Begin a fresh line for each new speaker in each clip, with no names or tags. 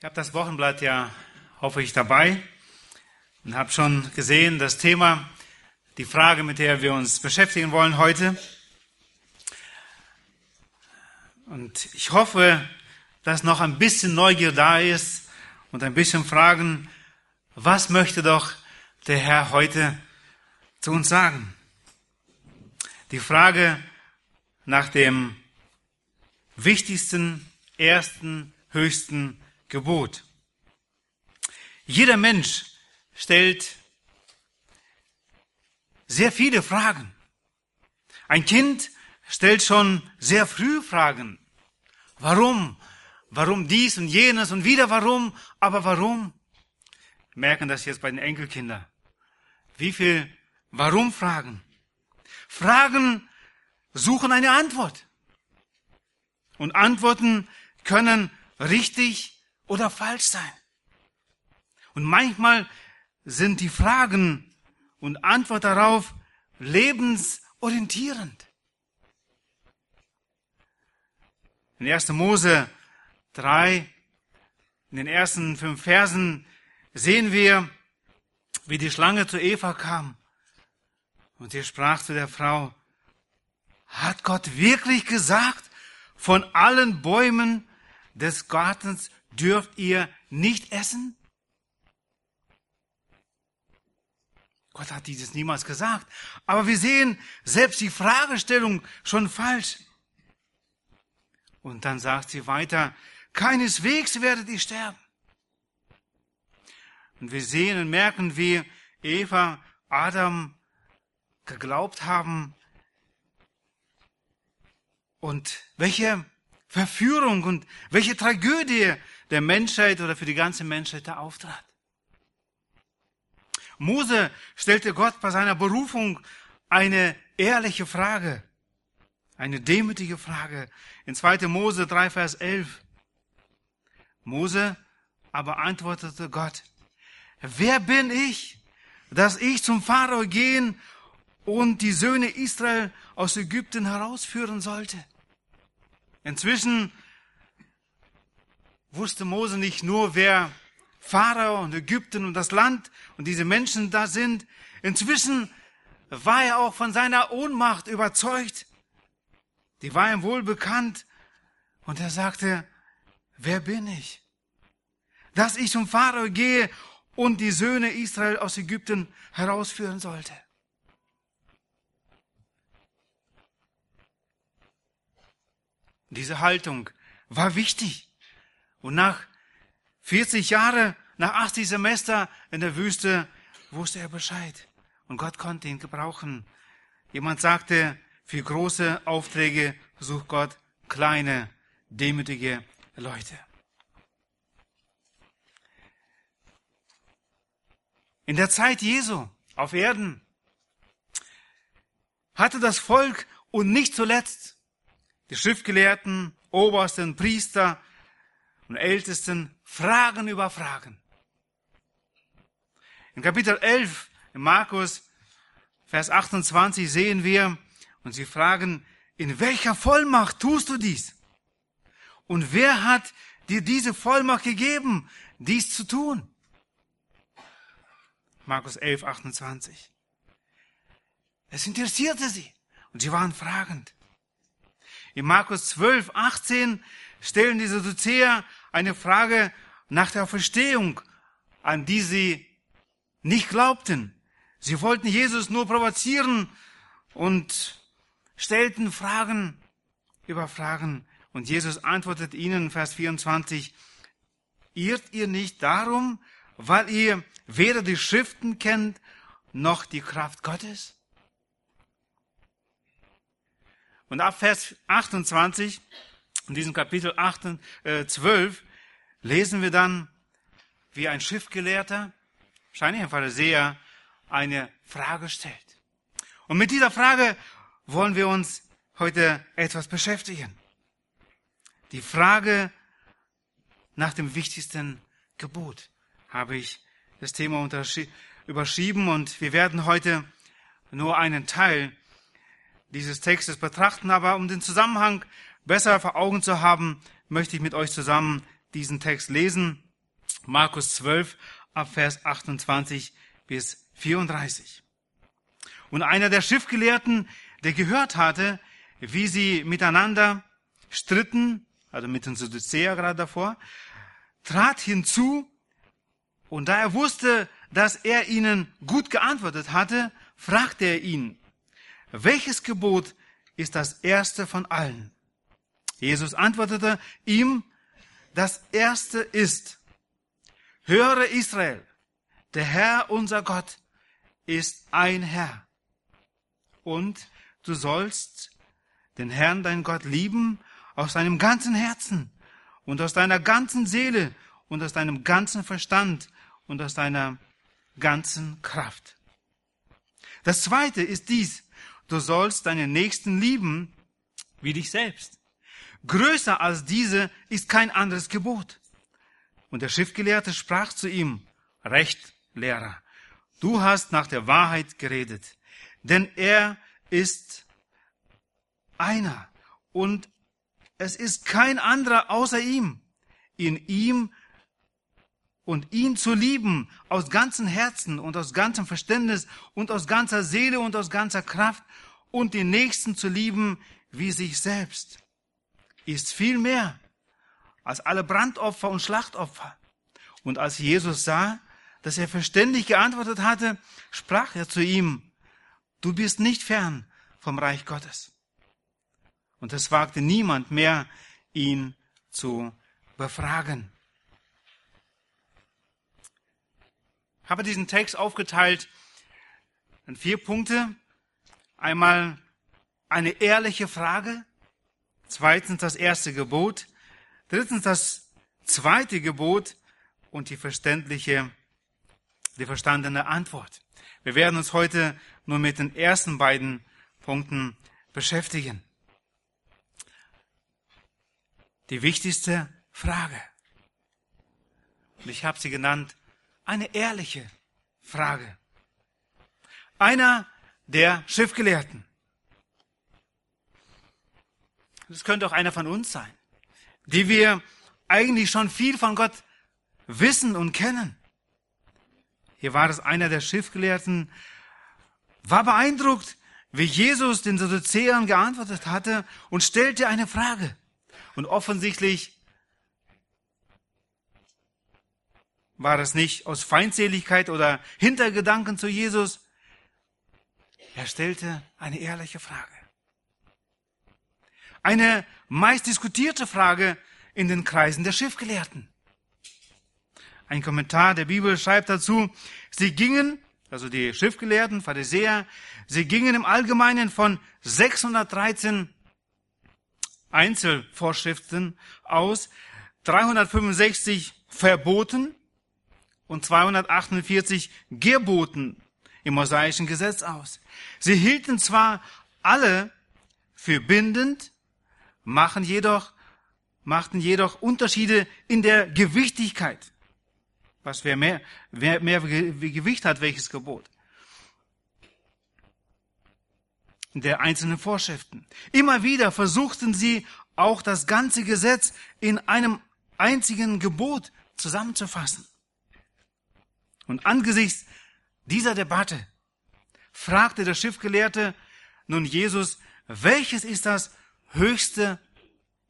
Ich habe das Wochenblatt ja, hoffe ich, dabei und habe schon gesehen, das Thema, die Frage, mit der wir uns beschäftigen wollen heute. Und ich hoffe, dass noch ein bisschen Neugier da ist und ein bisschen Fragen, was möchte doch der Herr heute zu uns sagen? Die Frage nach dem wichtigsten, ersten, höchsten Gebot. Jeder Mensch stellt sehr viele Fragen. Ein Kind stellt schon sehr früh Fragen. Warum? Warum dies und jenes und wieder warum? Aber warum? Wir merken das jetzt bei den Enkelkindern. Wie viel Warum-Fragen? Fragen suchen eine Antwort. Und Antworten können richtig oder falsch sein. Und manchmal sind die Fragen und Antwort darauf lebensorientierend. In 1. Mose 3, in den ersten fünf Versen sehen wir, wie die Schlange zu Eva kam. Und sie sprach zu der Frau, hat Gott wirklich gesagt, von allen Bäumen des Gartens dürft ihr nicht essen? Gott hat dieses niemals gesagt. Aber wir sehen selbst die Fragestellung schon falsch. Und dann sagt sie weiter, keineswegs werdet ihr sterben. Und wir sehen und merken, wie Eva, Adam geglaubt haben, und welche Verführung und welche Tragödie der Menschheit oder für die ganze Menschheit da auftrat. Mose stellte Gott bei seiner Berufung eine ehrliche Frage, eine demütige Frage. In 2. Mose 3, Vers 11. Mose aber antwortete Gott, wer bin ich, dass ich zum Pharao gehen und die Söhne Israel aus Ägypten herausführen sollte? Inzwischen wusste Mose nicht nur, wer Pharao und Ägypten und das Land und diese Menschen da sind. Inzwischen war er auch von seiner Ohnmacht überzeugt. Die war ihm wohl bekannt. Und er sagte, wer bin ich? Dass ich zum Pharao gehe und die Söhne Israel aus Ägypten herausführen sollte. Diese Haltung war wichtig. Und nach 40 Jahren, nach 80 Semester in der Wüste, wusste er Bescheid. Und Gott konnte ihn gebrauchen. Jemand sagte, für große Aufträge sucht Gott kleine, demütige Leute. In der Zeit Jesu auf Erden hatte das Volk und nicht zuletzt die Schriftgelehrten, Obersten, Priester und Ältesten Fragen über Fragen. In Kapitel 11 in Markus, Vers 28 sehen wir, und sie fragen, in welcher Vollmacht tust du dies? Und wer hat dir diese Vollmacht gegeben, dies zu tun? Markus 11, 28. Es interessierte sie und sie waren fragend. In Markus 12, 18 stellen die Sadduzäer eine Frage nach der Verstehung, an die sie nicht glaubten. Sie wollten Jesus nur provozieren und stellten Fragen über Fragen. Und Jesus antwortet ihnen, Vers 24, irrt ihr nicht darum, weil ihr weder die Schriften kennt, noch die Kraft Gottes? Und ab Vers 28, in diesem Kapitel 8, äh, 12, lesen wir dann, wie ein Schiffgelehrter, wahrscheinlich ein Pharisäer, eine Frage stellt. Und mit dieser Frage wollen wir uns heute etwas beschäftigen. Die Frage nach dem wichtigsten Gebot habe ich das Thema überschrieben und wir werden heute nur einen Teil dieses Textes betrachten, aber um den Zusammenhang besser vor Augen zu haben, möchte ich mit euch zusammen diesen Text lesen. Markus 12, ab Vers 28 bis 34. Und einer der Schiffgelehrten, der gehört hatte, wie sie miteinander stritten, also mit den Sadduzäer gerade davor, trat hinzu und da er wusste, dass er ihnen gut geantwortet hatte, fragte er ihn, welches Gebot ist das erste von allen? Jesus antwortete ihm, das erste ist, höre Israel, der Herr unser Gott ist ein Herr. Und du sollst den Herrn, dein Gott, lieben aus deinem ganzen Herzen und aus deiner ganzen Seele und aus deinem ganzen Verstand und aus deiner ganzen Kraft. Das zweite ist dies, du sollst deinen Nächsten lieben wie dich selbst. Größer als diese ist kein anderes Gebot. Und der Schriftgelehrte sprach zu ihm, Recht, Lehrer, du hast nach der Wahrheit geredet, denn er ist einer und es ist kein anderer außer ihm. In ihm und ihn zu lieben aus ganzem Herzen und aus ganzem Verständnis und aus ganzer Seele und aus ganzer Kraft und den Nächsten zu lieben wie sich selbst, ist viel mehr als alle Brandopfer und Schlachtopfer. Und als Jesus sah, dass er verständig geantwortet hatte, sprach er zu ihm, du bist nicht fern vom Reich Gottes. Und es wagte niemand mehr, ihn zu befragen. Habe diesen Text aufgeteilt in vier Punkte. Einmal eine ehrliche Frage, zweitens das erste Gebot, drittens das zweite Gebot und die verständliche, die verstandene Antwort. Wir werden uns heute nur mit den ersten beiden Punkten beschäftigen. Die wichtigste Frage. Und ich habe sie genannt, eine ehrliche Frage. Einer der Schriftgelehrten. Das könnte auch einer von uns sein, die wir eigentlich schon viel von Gott wissen und kennen. Hier war es einer der Schriftgelehrten, war beeindruckt, wie Jesus den Sadduzäern geantwortet hatte und stellte eine Frage. Und offensichtlich war es nicht aus Feindseligkeit oder Hintergedanken zu Jesus. Er stellte eine ehrliche Frage. Eine meist diskutierte Frage in den Kreisen der Schiffgelehrten. Ein Kommentar der Bibel schreibt dazu, sie gingen, also die Schriftgelehrten, Pharisäer, sie gingen im Allgemeinen von 613 Einzelvorschriften aus, 365 Verboten und 248 Geboten im mosaischen Gesetz aus. Sie hielten zwar alle für bindend, machen jedoch, machten jedoch Unterschiede in der Gewichtigkeit. Was wer mehr, wer mehr Gewicht hat, welches Gebot. Der einzelnen Vorschriften. Immer wieder versuchten sie auch das ganze Gesetz in einem einzigen Gebot zusammenzufassen. Und angesichts dieser Debatte fragte der Schiffgelehrte nun Jesus, welches ist das höchste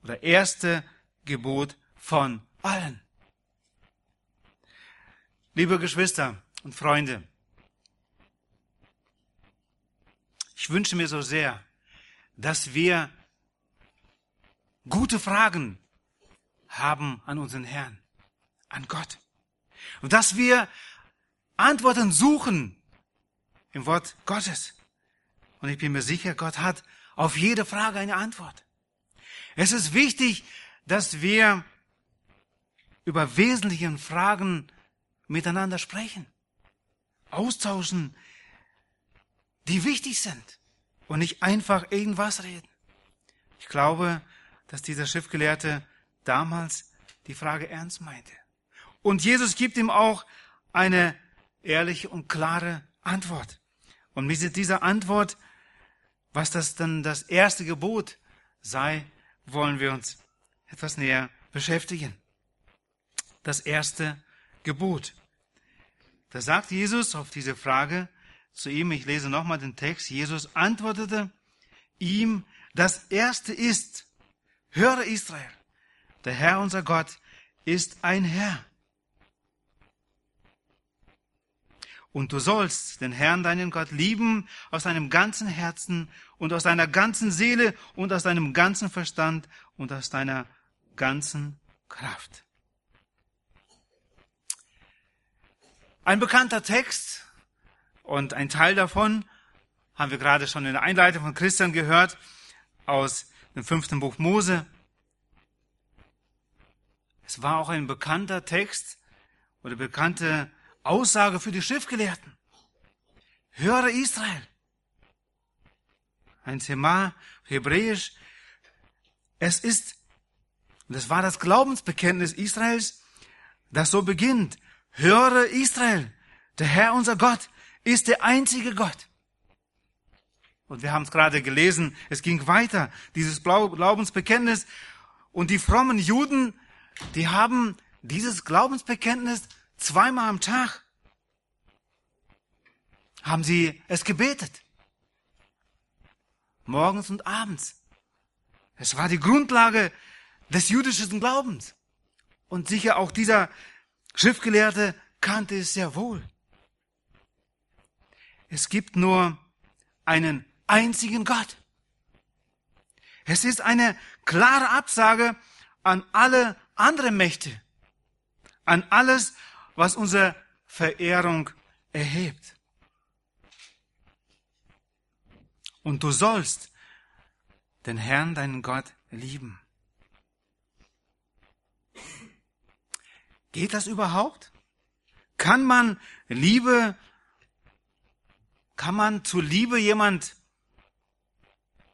oder erste Gebot von allen? Liebe Geschwister und Freunde, ich wünsche mir so sehr, dass wir gute Fragen haben an unseren Herrn, an Gott. Und dass wir Antworten suchen im Wort Gottes. Und ich bin mir sicher, Gott hat auf jede Frage eine Antwort. Es ist wichtig, dass wir über wesentliche Fragen miteinander sprechen, austauschen, die wichtig sind und nicht einfach irgendwas reden. Ich glaube, dass dieser Schriftgelehrte damals die Frage ernst meinte. Und Jesus gibt ihm auch eine ehrliche und klare Antwort. Und mit dieser Antwort, was das dann das erste Gebot sei, wollen wir uns etwas näher beschäftigen. Das erste Gebot. Da sagt Jesus auf diese Frage zu ihm, ich lese nochmal den Text, Jesus antwortete ihm, das erste ist, höre Israel, der Herr unser Gott ist ein Herr. Und du sollst den Herrn, deinen Gott, lieben aus deinem ganzen Herzen und aus deiner ganzen Seele und aus deinem ganzen Verstand und aus deiner ganzen Kraft. Ein bekannter Text und ein Teil davon haben wir gerade schon in der Einleitung von Christian gehört aus dem fünften Buch Mose. Es war auch ein bekannter Text oder bekannte Aussage für die Schriftgelehrten. Höre Israel. Ein Thema, hebräisch. Es ist, das war das Glaubensbekenntnis Israels, das so beginnt. Höre Israel, der Herr unser Gott ist der einzige Gott. Und wir haben es gerade gelesen, es ging weiter, dieses Glaubensbekenntnis. Und die frommen Juden, die haben dieses Glaubensbekenntnis zweimal am Tag, haben sie es gebetet. Morgens und abends. Es war die Grundlage des jüdischen Glaubens. Und sicher auch dieser Schriftgelehrte kannte es sehr wohl. Es gibt nur einen einzigen Gott. Es ist eine klare Absage an alle anderen Mächte, an alles, was unsere Verehrung erhebt. Und du sollst den Herrn, deinen Gott, lieben. Geht das überhaupt? Kann man Liebe, kann man zu Liebe jemand,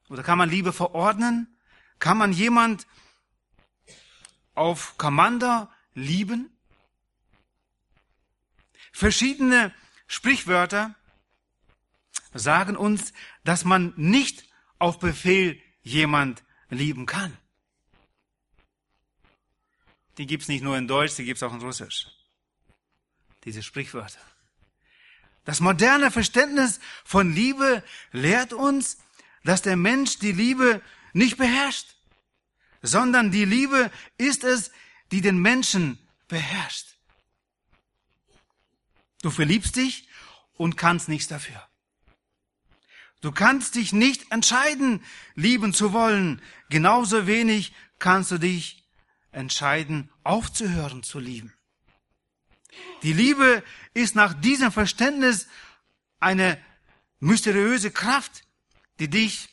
oder kann man Liebe verordnen? Kann man jemand auf Commander lieben? Verschiedene Sprichwörter sagen uns, dass man nicht auf Befehl jemand lieben kann. Die gibt's nicht nur in Deutsch, die gibt's auch in Russisch. Diese Sprichwörter. Das moderne Verständnis von Liebe lehrt uns, dass der Mensch die Liebe nicht beherrscht, sondern die Liebe ist es, die den Menschen beherrscht. Du verliebst dich und kannst nichts dafür. Du kannst dich nicht entscheiden, lieben zu wollen. Genauso wenig kannst du dich entscheiden, aufzuhören zu lieben. Die Liebe ist nach diesem Verständnis eine mysteriöse Kraft, die dich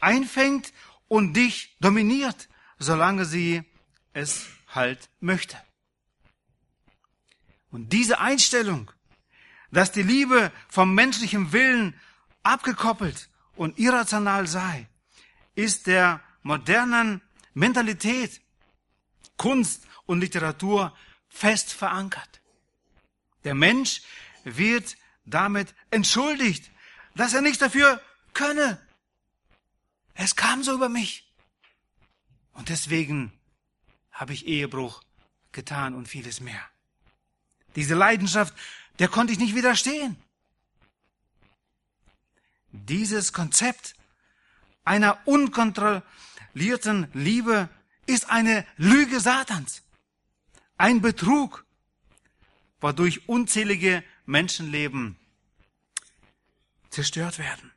einfängt und dich dominiert, solange sie es halt möchte. Und diese Einstellung, dass die Liebe vom menschlichen Willen abgekoppelt und irrational sei, ist der modernen Mentalität Kunst und Literatur fest verankert. Der Mensch wird damit entschuldigt, dass er nicht dafür könne. Es kam so über mich. Und deswegen habe ich Ehebruch getan und vieles mehr. Diese Leidenschaft, der konnte ich nicht widerstehen. Dieses Konzept einer unkontrollierten Liebe ist eine Lüge Satans, ein Betrug, wodurch unzählige Menschenleben zerstört werden.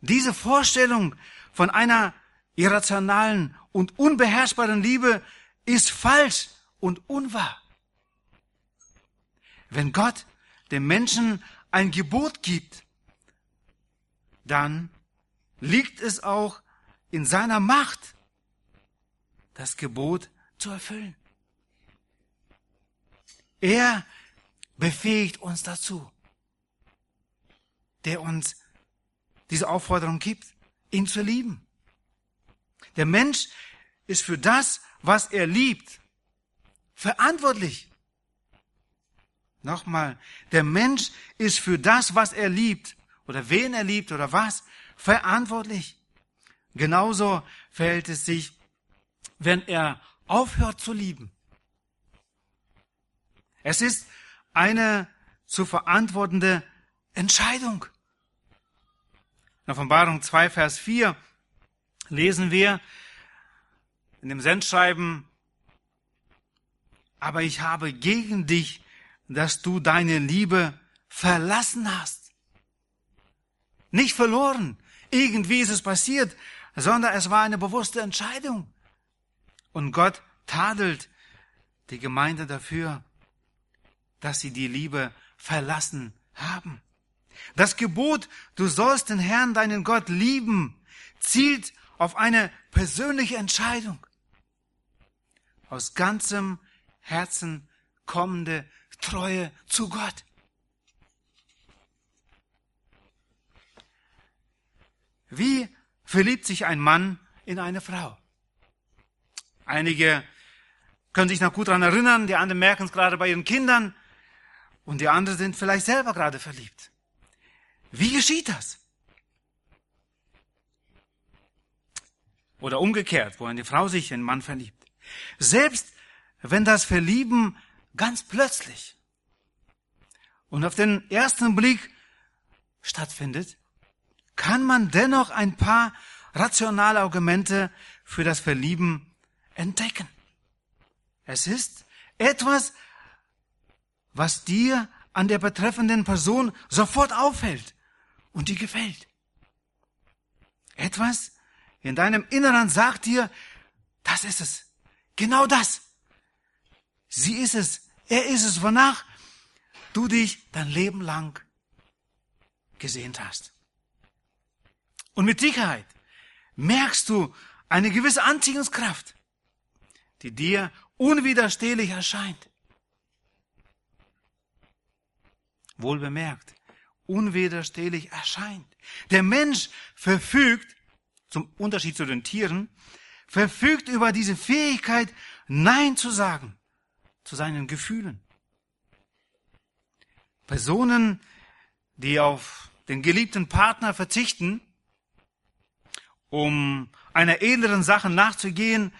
Diese Vorstellung von einer irrationalen und unbeherrschbaren Liebe ist falsch und unwahr. Wenn Gott dem Menschen ein Gebot gibt, dann liegt es auch in seiner Macht, das Gebot zu erfüllen. Er befähigt uns dazu, der uns diese Aufforderung gibt, ihn zu lieben. Der Mensch ist für das, was er liebt, verantwortlich. Nochmal, der Mensch ist für das, was er liebt, oder wen er liebt oder was, verantwortlich. Genauso verhält es sich wenn er aufhört zu lieben. Es ist eine zu verantwortende Entscheidung. In Offenbarung 2, Vers 4 lesen wir in dem Sendschreiben, aber ich habe gegen dich, dass du deine Liebe verlassen hast. Nicht verloren. Irgendwie ist es passiert, sondern es war eine bewusste Entscheidung. Und Gott tadelt die Gemeinde dafür, dass sie die Liebe verlassen haben. Das Gebot, du sollst den Herrn, deinen Gott lieben, zielt auf eine persönliche Entscheidung. Aus ganzem Herzen kommende Treue zu Gott. Wie verliebt sich ein Mann in eine Frau? Einige können sich noch gut daran erinnern, die anderen merken es gerade bei ihren Kindern und die anderen sind vielleicht selber gerade verliebt. Wie geschieht das? Oder umgekehrt, wo eine Frau sich in einen Mann verliebt. Selbst wenn das Verlieben ganz plötzlich und auf den ersten Blick stattfindet, kann man dennoch ein paar rationale Argumente für das Verlieben entdecken. Es ist etwas, was dir an der betreffenden Person sofort auffällt und dir gefällt. Etwas in deinem Inneren sagt dir, das ist es. Genau das. Sie ist es. Er ist es, wonach du dich dein Leben lang gesehnt hast. Und mit Sicherheit merkst du eine gewisse Anziehungskraft, die dir unwiderstehlich erscheint. Wohl bemerkt, unwiderstehlich erscheint. Der Mensch verfügt, zum Unterschied zu den Tieren, verfügt über diese Fähigkeit, Nein zu sagen zu seinen Gefühlen. Personen, die auf den geliebten Partner verzichten, um einer edleren Sache nachzugehen,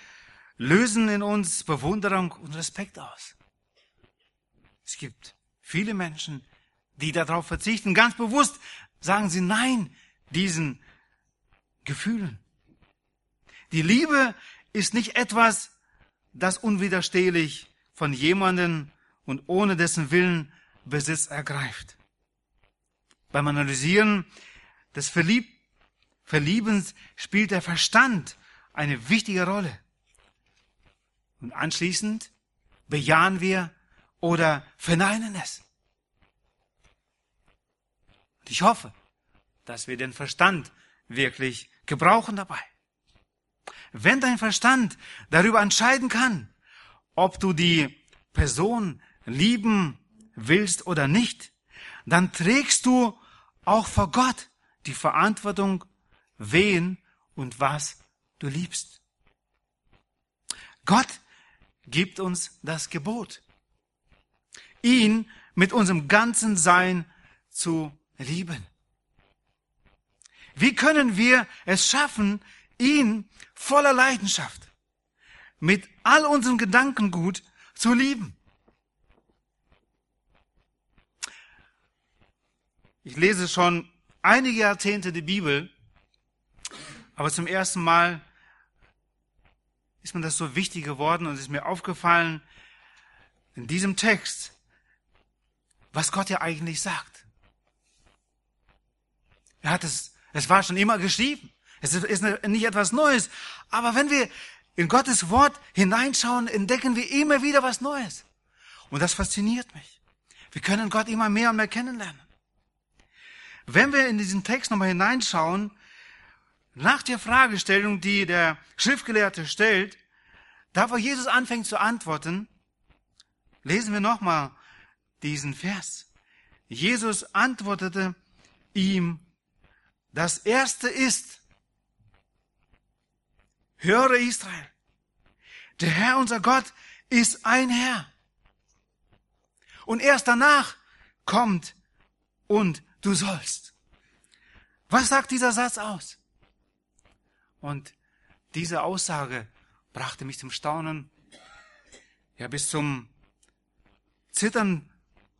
lösen in uns Bewunderung und Respekt aus. Es gibt viele Menschen, die darauf verzichten, ganz bewusst sagen sie Nein diesen Gefühlen. Die Liebe ist nicht etwas, das unwiderstehlich von jemanden und ohne dessen Willen Besitz ergreift. Beim Analysieren des Verlieb Verliebens spielt der Verstand eine wichtige Rolle. Und anschließend bejahen wir oder verneinen es. Und ich hoffe, dass wir den Verstand wirklich gebrauchen dabei. Wenn dein Verstand darüber entscheiden kann, ob du die Person lieben willst oder nicht, dann trägst du auch vor Gott die Verantwortung wen und was du liebst. Gott gibt uns das Gebot, ihn mit unserem ganzen Sein zu lieben. Wie können wir es schaffen, ihn voller Leidenschaft, mit all unserem Gedankengut zu lieben? Ich lese schon einige Jahrzehnte die Bibel aber zum ersten Mal ist mir das so wichtig geworden und es ist mir aufgefallen in diesem Text, was Gott ja eigentlich sagt. Er hat es, es war schon immer geschrieben. Es ist nicht etwas Neues. Aber wenn wir in Gottes Wort hineinschauen, entdecken wir immer wieder was Neues. Und das fasziniert mich. Wir können Gott immer mehr und mehr kennenlernen. Wenn wir in diesen Text nochmal hineinschauen, nach der Fragestellung, die der Schriftgelehrte stellt, da wo Jesus anfängt zu antworten, lesen wir nochmal diesen Vers. Jesus antwortete ihm, das erste ist, höre Israel, der Herr unser Gott ist ein Herr. Und erst danach kommt und du sollst. Was sagt dieser Satz aus? Und diese Aussage brachte mich zum Staunen. Ja, bis zum Zittern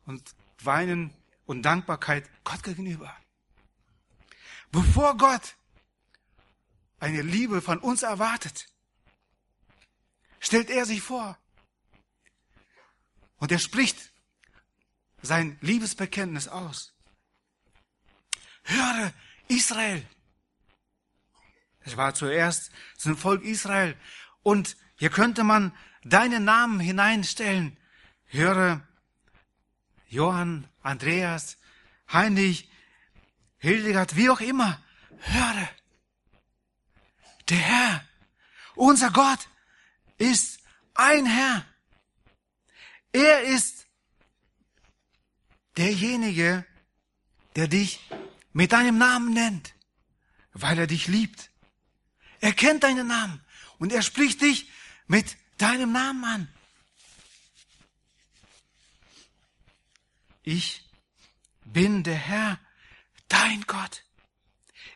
und Weinen und Dankbarkeit Gott gegenüber. Bevor Gott eine Liebe von uns erwartet, stellt er sich vor. Und er spricht sein Liebesbekenntnis aus. Höre, Israel. Es war zuerst zum Volk Israel. Und hier könnte man deinen Namen hineinstellen. Höre, Johann, Andreas, Heinrich, Hildegard, wie auch immer. Höre, der Herr, unser Gott, ist ein Herr. Er ist derjenige, der dich mit deinem Namen nennt, weil er dich liebt. Er kennt deinen Namen und er spricht dich mit deinem Namen an. Ich bin der Herr, dein Gott.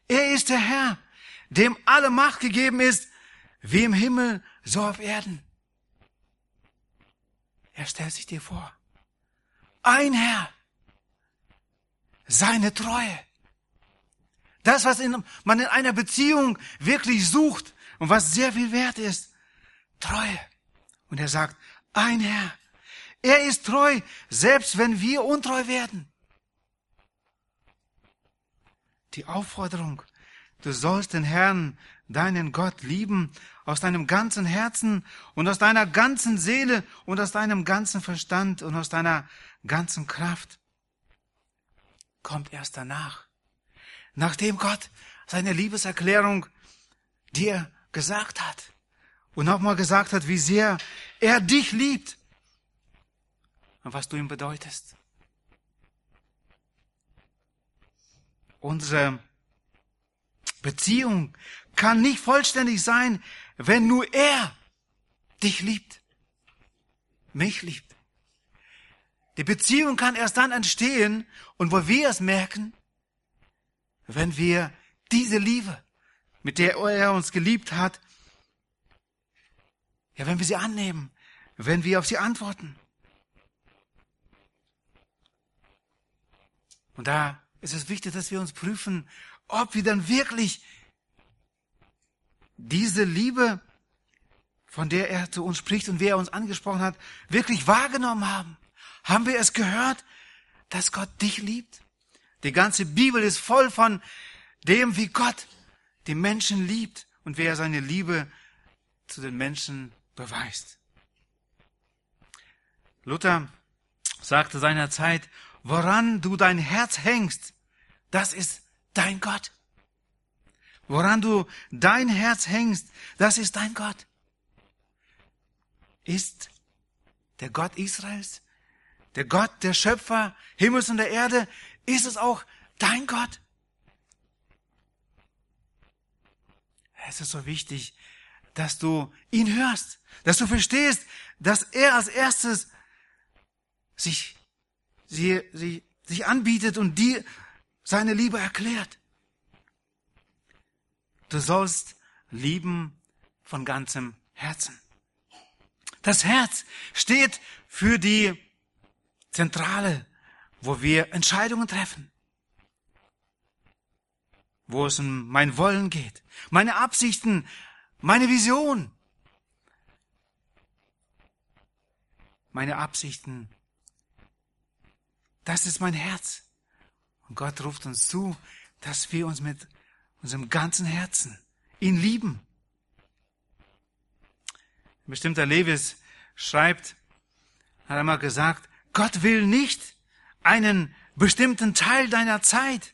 Er ist der Herr, dem alle Macht gegeben ist, wie im Himmel, so auf Erden. Er stellt sich dir vor. Ein Herr. Seine Treue. Das, was in, man in einer Beziehung wirklich sucht und was sehr viel wert ist. Treue. Und er sagt, ein Herr. Er ist treu, selbst wenn wir untreu werden. Die Aufforderung, du sollst den Herrn, deinen Gott lieben aus deinem ganzen Herzen und aus deiner ganzen Seele und aus deinem ganzen Verstand und aus deiner ganzen Kraft, kommt erst danach. Nachdem Gott seine Liebeserklärung dir gesagt hat und nochmal gesagt hat, wie sehr er dich liebt und was du ihm bedeutest. Unsere Beziehung kann nicht vollständig sein, wenn nur er dich liebt, mich liebt. Die Beziehung kann erst dann entstehen und wo wir es merken, wenn wir diese Liebe, mit der er uns geliebt hat, ja, wenn wir sie annehmen, wenn wir auf sie antworten. Und da ist es wichtig, dass wir uns prüfen, ob wir dann wirklich diese Liebe, von der er zu uns spricht und wie er uns angesprochen hat, wirklich wahrgenommen haben. Haben wir es gehört, dass Gott dich liebt? Die ganze Bibel ist voll von dem, wie Gott die Menschen liebt und wie er seine Liebe zu den Menschen beweist. Luther sagte seinerzeit, woran du dein Herz hängst, das ist dein Gott. Woran du dein Herz hängst, das ist dein Gott. Ist der Gott Israels, der Gott, der Schöpfer Himmels und der Erde, ist es auch dein Gott? Es ist so wichtig, dass du ihn hörst, dass du verstehst, dass er als erstes sich, sie, sie, sich anbietet und dir seine Liebe erklärt. Du sollst lieben von ganzem Herzen. Das Herz steht für die Zentrale, wo wir Entscheidungen treffen. Wo es um mein Wollen geht, meine Absichten, meine Vision. Meine Absichten. Das ist mein Herz. Und Gott ruft uns zu, dass wir uns mit unserem ganzen Herzen ihn lieben. Ein bestimmter Lewis schreibt, hat einmal gesagt, Gott will nicht einen bestimmten Teil deiner Zeit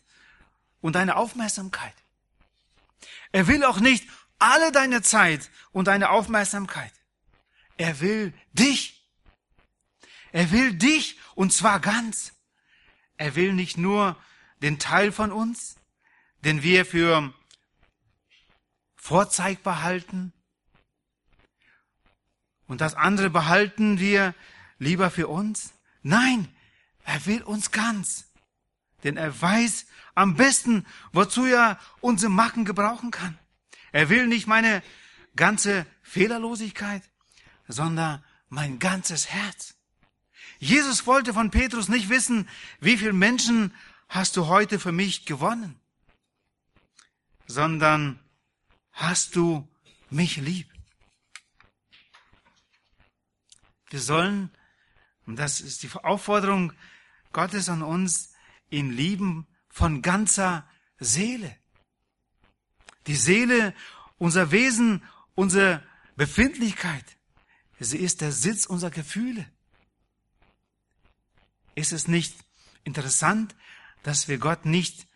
und deine Aufmerksamkeit. Er will auch nicht alle deine Zeit und deine Aufmerksamkeit. Er will dich. Er will dich und zwar ganz. Er will nicht nur den Teil von uns, den wir für vorzeigbar halten. Und das andere behalten wir lieber für uns. Nein, er will uns ganz. Denn er weiß am besten, wozu er unsere Macken gebrauchen kann. Er will nicht meine ganze Fehlerlosigkeit, sondern mein ganzes Herz. Jesus wollte von Petrus nicht wissen, wie viele Menschen hast du heute für mich gewonnen, sondern hast du mich lieb. Wir sollen, und das ist die Aufforderung Gottes an uns, ihn lieben von ganzer Seele. Die Seele, unser Wesen, unsere Befindlichkeit, sie ist der Sitz unserer Gefühle. Ist es nicht interessant, dass wir Gott nicht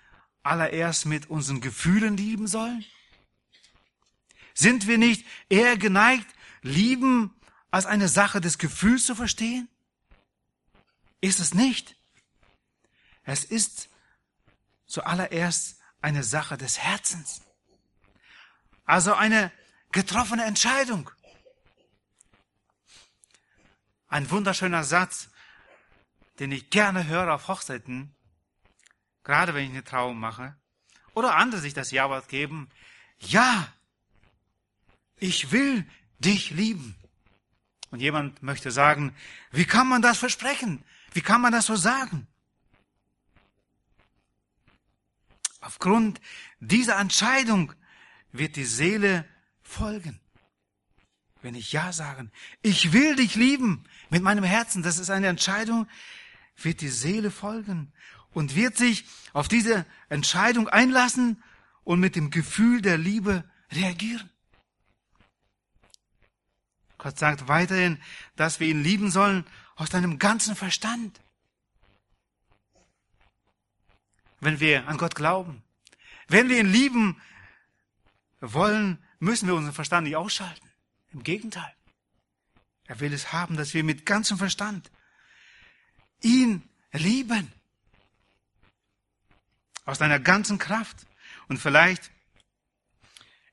allererst mit unseren Gefühlen lieben sollen? Sind wir nicht eher geneigt, lieben als eine Sache des Gefühls zu verstehen? Ist es nicht. Es ist zuallererst eine Sache des Herzens. Also eine getroffene Entscheidung. Ein wunderschöner Satz, den ich gerne höre auf Hochzeiten, gerade wenn ich eine Trauung mache, oder andere sich das Ja-Wort geben. Ja, ich will dich lieben. Und jemand möchte sagen, wie kann man das versprechen? Wie kann man das so sagen? Aufgrund dieser Entscheidung wird die Seele folgen. Wenn ich Ja sagen, ich will dich lieben mit meinem Herzen, das ist eine Entscheidung, wird die Seele folgen und wird sich auf diese Entscheidung einlassen und mit dem Gefühl der Liebe reagieren. Gott sagt weiterhin, dass wir ihn lieben sollen aus deinem ganzen Verstand. Wenn wir an Gott glauben, wenn wir ihn lieben wollen, müssen wir unseren Verstand nicht ausschalten. Im Gegenteil. Er will es haben, dass wir mit ganzem Verstand ihn lieben. Aus deiner ganzen Kraft. Und vielleicht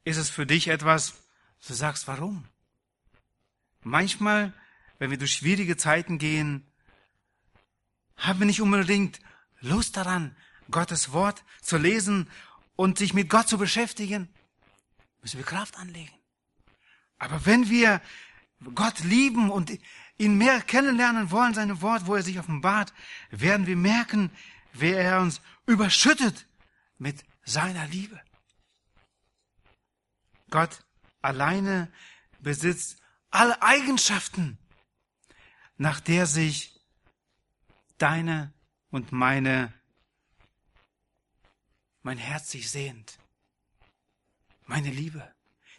ist es für dich etwas, du sagst, warum? Manchmal, wenn wir durch schwierige Zeiten gehen, haben wir nicht unbedingt Lust daran, Gottes Wort zu lesen und sich mit Gott zu beschäftigen. Müssen wir Kraft anlegen. Aber wenn wir Gott lieben und ihn mehr kennenlernen wollen, seine Wort, wo er sich offenbart, werden wir merken, wie er uns überschüttet mit seiner Liebe. Gott alleine besitzt alle Eigenschaften, nach der sich deine und meine, mein Herz sich sehnt. Meine Liebe.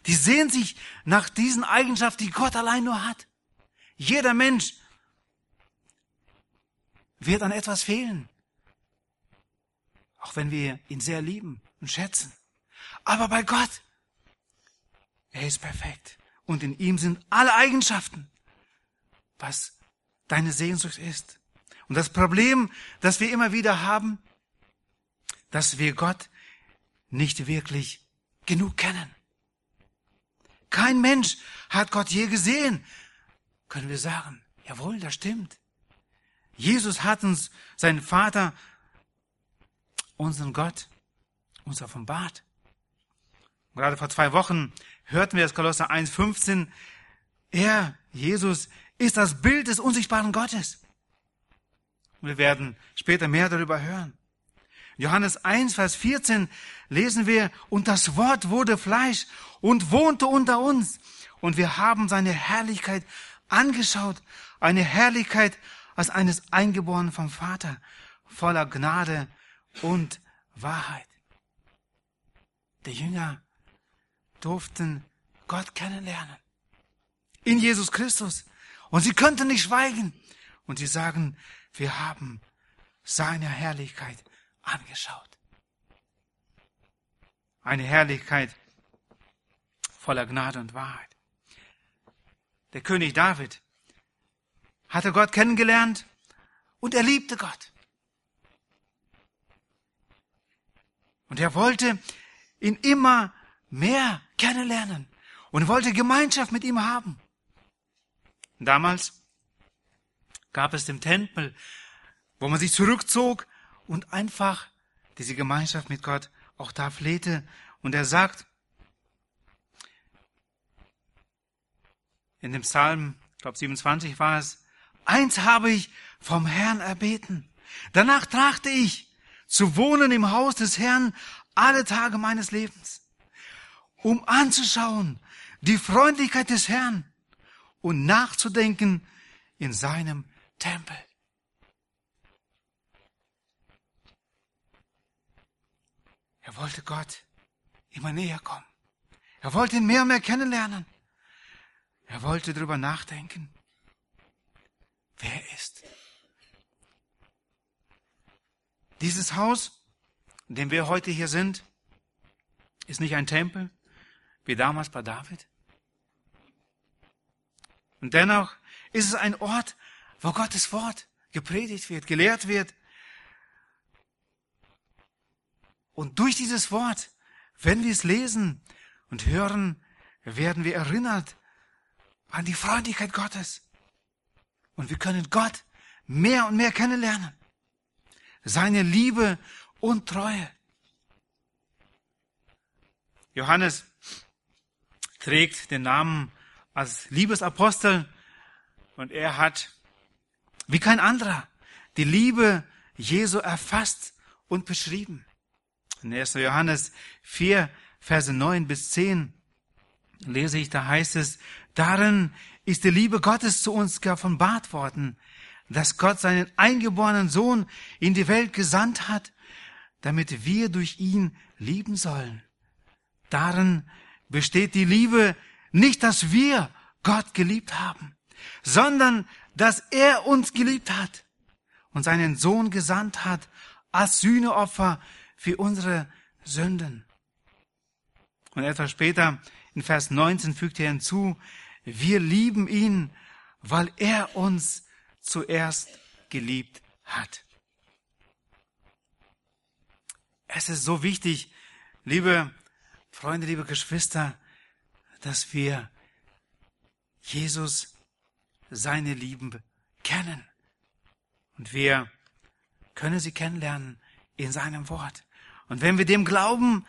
Die sehnt sich nach diesen Eigenschaften, die Gott allein nur hat. Jeder Mensch wird an etwas fehlen. Auch wenn wir ihn sehr lieben und schätzen. Aber bei Gott, er ist perfekt und in ihm sind alle Eigenschaften, was deine Sehnsucht ist. Und das Problem, das wir immer wieder haben, dass wir Gott nicht wirklich genug kennen. Kein Mensch hat Gott je gesehen. Können wir sagen, jawohl, das stimmt. Jesus hat uns, seinen Vater, unseren Gott, uns offenbart. Gerade vor zwei Wochen hörten wir das Kolosser 1,15. Er, Jesus, ist das Bild des unsichtbaren Gottes. Wir werden später mehr darüber hören. Johannes 1, Vers 14 lesen wir, und das Wort wurde Fleisch und wohnte unter uns. Und wir haben seine Herrlichkeit angeschaut, eine Herrlichkeit als eines Eingeborenen vom Vater, voller Gnade und Wahrheit. Der Jünger durften Gott kennenlernen. In Jesus Christus. Und sie könnten nicht schweigen. Und sie sagen, wir haben seine Herrlichkeit angeschaut. Eine Herrlichkeit voller Gnade und Wahrheit. Der König David hatte Gott kennengelernt und er liebte Gott. Und er wollte ihn immer mehr kennenlernen und wollte Gemeinschaft mit ihm haben. Damals gab es den Tempel, wo man sich zurückzog und einfach diese Gemeinschaft mit Gott auch da flehte. Und er sagt in dem Psalm, ich glaube 27 war es, eins habe ich vom Herrn erbeten. Danach trachte ich, zu wohnen im Haus des Herrn alle Tage meines Lebens, um anzuschauen die Freundlichkeit des Herrn und nachzudenken in seinem Tempel. Er wollte Gott immer näher kommen. Er wollte ihn mehr und mehr kennenlernen. Er wollte darüber nachdenken, wer er ist. Dieses Haus, in dem wir heute hier sind, ist nicht ein Tempel, wie damals bei David. Und dennoch ist es ein Ort, wo Gottes Wort gepredigt wird, gelehrt wird. Und durch dieses Wort, wenn wir es lesen und hören, werden wir erinnert an die Freundlichkeit Gottes. Und wir können Gott mehr und mehr kennenlernen. Seine Liebe und Treue. Johannes trägt den Namen als Liebesapostel und er hat, wie kein anderer, die Liebe Jesu erfasst und beschrieben. In 1. Johannes 4, Verse 9 bis 10 lese ich, da heißt es, darin ist die Liebe Gottes zu uns geoffenbart worden, dass Gott seinen eingeborenen Sohn in die Welt gesandt hat, damit wir durch ihn lieben sollen. Darin besteht die Liebe nicht, dass wir Gott geliebt haben, sondern dass er uns geliebt hat und seinen Sohn gesandt hat als Sühneopfer für unsere Sünden. Und etwas später in Vers 19 fügt er hinzu, wir lieben ihn, weil er uns zuerst geliebt hat. Es ist so wichtig, liebe Freunde, liebe Geschwister, dass wir Jesus, seine Lieben kennen. Und wir können sie kennenlernen in seinem Wort. Und wenn wir dem glauben,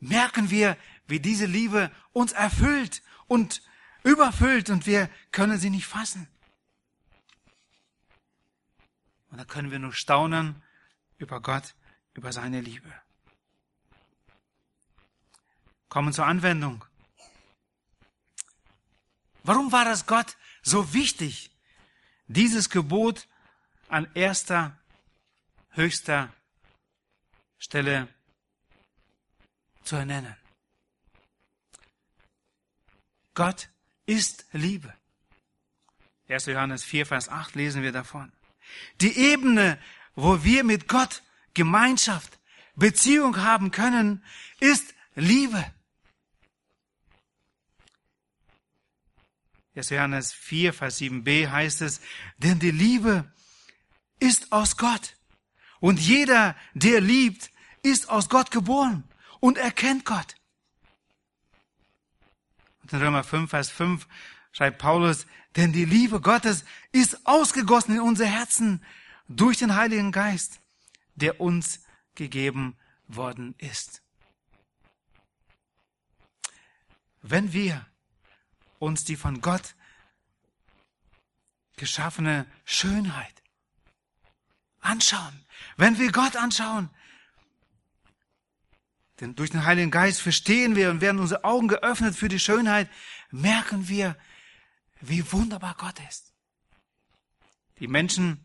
merken wir, wie diese Liebe uns erfüllt und überfüllt und wir können sie nicht fassen. Und da können wir nur staunen über Gott, über seine Liebe. Kommen zur Anwendung. Warum war es Gott so wichtig, dieses Gebot an erster, höchster Stelle zu ernennen? Gott ist Liebe. 1. Johannes 4, Vers 8 lesen wir davon. Die Ebene, wo wir mit Gott Gemeinschaft, Beziehung haben können, ist Liebe. 1. Johannes 4, Vers 7b heißt es, denn die Liebe ist aus Gott. Und jeder, der liebt, ist aus Gott geboren und erkennt Gott. Und in Römer 5, Vers 5 schreibt Paulus, denn die Liebe Gottes ist ausgegossen in unser Herzen durch den Heiligen Geist, der uns gegeben worden ist. Wenn wir uns die von Gott geschaffene Schönheit anschauen. Wenn wir Gott anschauen, denn durch den Heiligen Geist verstehen wir und werden unsere Augen geöffnet für die Schönheit, merken wir, wie wunderbar Gott ist. Die Menschen,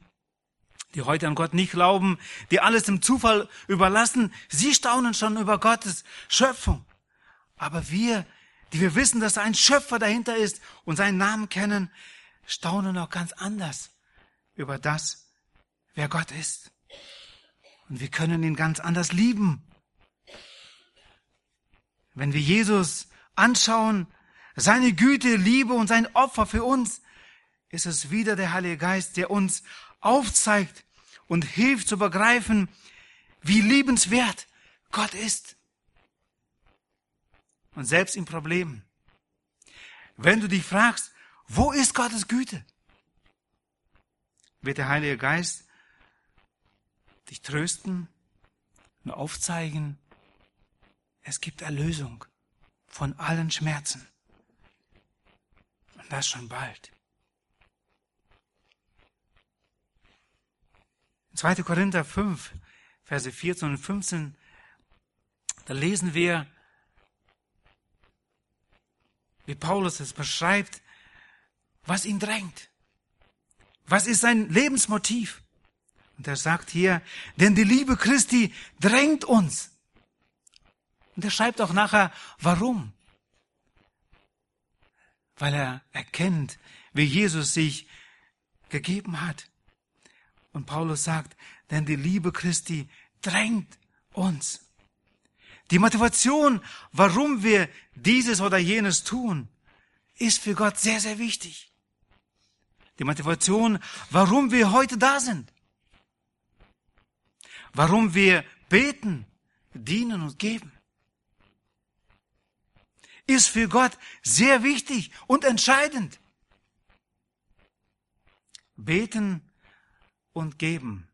die heute an Gott nicht glauben, die alles dem Zufall überlassen, sie staunen schon über Gottes Schöpfung. Aber wir, die wir wissen, dass ein Schöpfer dahinter ist und seinen Namen kennen, staunen auch ganz anders über das, wer Gott ist. Und wir können ihn ganz anders lieben. Wenn wir Jesus anschauen, seine Güte, Liebe und sein Opfer für uns, ist es wieder der Heilige Geist, der uns aufzeigt und hilft zu begreifen, wie liebenswert Gott ist und selbst im Problem. Wenn du dich fragst, wo ist Gottes Güte? Wird der Heilige Geist dich trösten und aufzeigen, es gibt Erlösung von allen Schmerzen. Das schon bald. In 2. Korinther 5, Verse 14 und 15, da lesen wir, wie Paulus es beschreibt, was ihn drängt. Was ist sein Lebensmotiv? Und er sagt hier, denn die Liebe Christi drängt uns. Und er schreibt auch nachher, warum? Weil er erkennt, wie Jesus sich gegeben hat. Und Paulus sagt, denn die Liebe Christi drängt uns. Die Motivation, warum wir dieses oder jenes tun, ist für Gott sehr, sehr wichtig. Die Motivation, warum wir heute da sind. Warum wir beten, dienen und geben. Ist für Gott sehr wichtig und entscheidend. Beten und geben.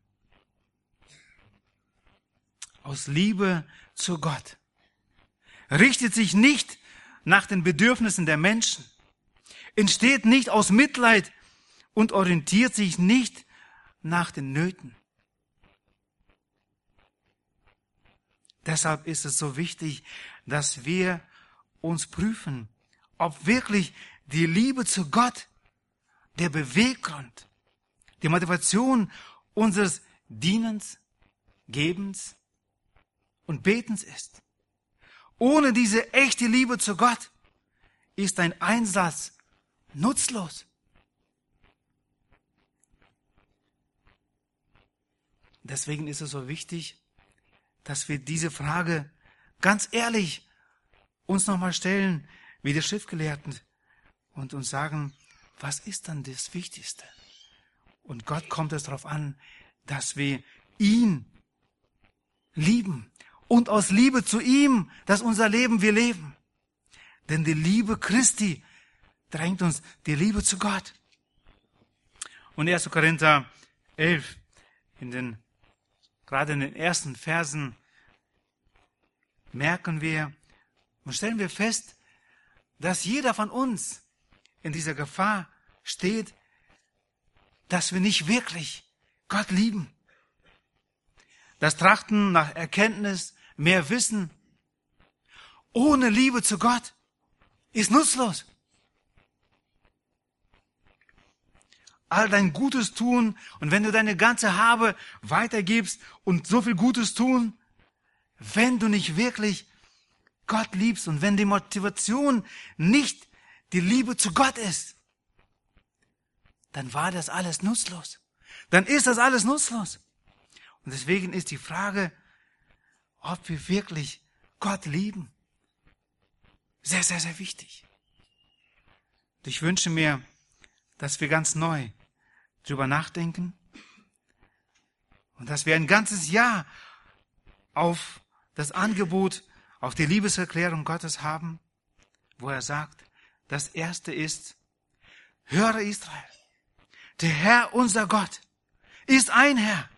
Aus Liebe zu Gott. Richtet sich nicht nach den Bedürfnissen der Menschen. Entsteht nicht aus Mitleid und orientiert sich nicht nach den Nöten. Deshalb ist es so wichtig, dass wir uns prüfen, ob wirklich die Liebe zu Gott der Beweggrund die Motivation unseres Dienens, Gebens und Betens ist. Ohne diese echte Liebe zu Gott ist ein Einsatz nutzlos. Deswegen ist es so wichtig, dass wir diese Frage ganz ehrlich uns nochmal stellen, wie die Schriftgelehrten, und uns sagen, was ist dann das Wichtigste? Und Gott kommt es darauf an, dass wir ihn lieben und aus Liebe zu ihm, dass unser Leben wir leben. Denn die Liebe Christi drängt uns die Liebe zu Gott. Und 1. Korinther 11, in den, gerade in den ersten Versen, merken wir und stellen wir fest, dass jeder von uns in dieser Gefahr steht, dass wir nicht wirklich Gott lieben. Das Trachten nach Erkenntnis, mehr Wissen, ohne Liebe zu Gott, ist nutzlos. All dein Gutes tun und wenn du deine ganze Habe weitergibst und so viel Gutes tun, wenn du nicht wirklich Gott liebst und wenn die Motivation nicht die Liebe zu Gott ist, dann war das alles nutzlos. Dann ist das alles nutzlos. Und deswegen ist die Frage, ob wir wirklich Gott lieben, sehr, sehr, sehr wichtig. Und ich wünsche mir, dass wir ganz neu drüber nachdenken und dass wir ein ganzes Jahr auf das Angebot, auf die Liebeserklärung Gottes haben, wo er sagt, das erste ist, höre Israel, der Herr, unser Gott, ist ein Herr.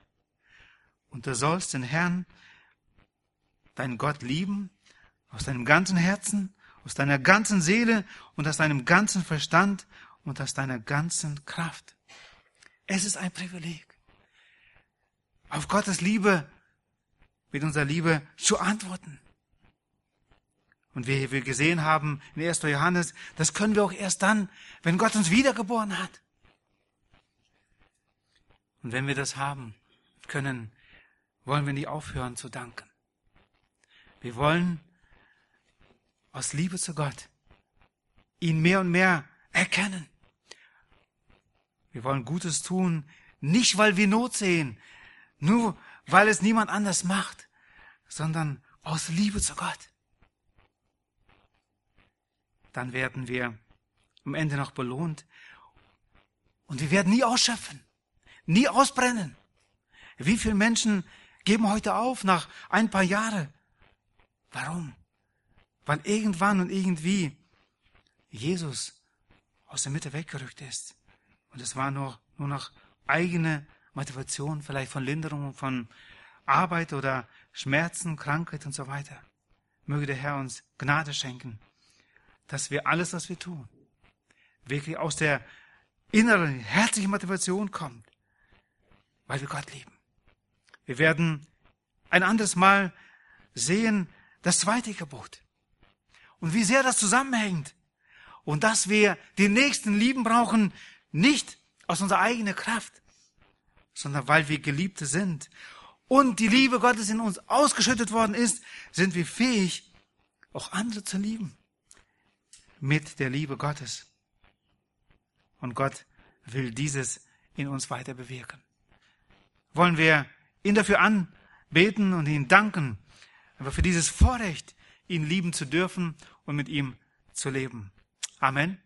Und du sollst den Herrn, deinen Gott lieben, aus deinem ganzen Herzen, aus deiner ganzen Seele und aus deinem ganzen Verstand und aus deiner ganzen Kraft. Es ist ein Privileg, auf Gottes Liebe mit unserer Liebe zu antworten. Und wie wir gesehen haben in 1. Johannes, das können wir auch erst dann, wenn Gott uns wiedergeboren hat. Und wenn wir das haben können, wollen wir nicht aufhören zu danken. Wir wollen aus Liebe zu Gott ihn mehr und mehr erkennen. Wir wollen Gutes tun, nicht weil wir Not sehen, nur weil es niemand anders macht, sondern aus Liebe zu Gott. Dann werden wir am Ende noch belohnt und wir werden nie ausschöpfen nie ausbrennen. Wie viele Menschen geben heute auf nach ein paar Jahren? Warum? Weil irgendwann und irgendwie Jesus aus der Mitte weggerückt ist. Und es war nur, nur noch eigene Motivation, vielleicht von Linderung von Arbeit oder Schmerzen, Krankheit und so weiter. Möge der Herr uns Gnade schenken, dass wir alles, was wir tun, wirklich aus der inneren, herzlichen Motivation kommt weil wir Gott lieben. Wir werden ein anderes Mal sehen das zweite Gebot. Und wie sehr das zusammenhängt. Und dass wir den nächsten lieben brauchen, nicht aus unserer eigenen Kraft, sondern weil wir Geliebte sind. Und die Liebe Gottes in uns ausgeschüttet worden ist, sind wir fähig, auch andere zu lieben. Mit der Liebe Gottes. Und Gott will dieses in uns weiter bewirken. Wollen wir ihn dafür anbeten und ihn danken, aber für dieses Vorrecht, ihn lieben zu dürfen und mit ihm zu leben. Amen.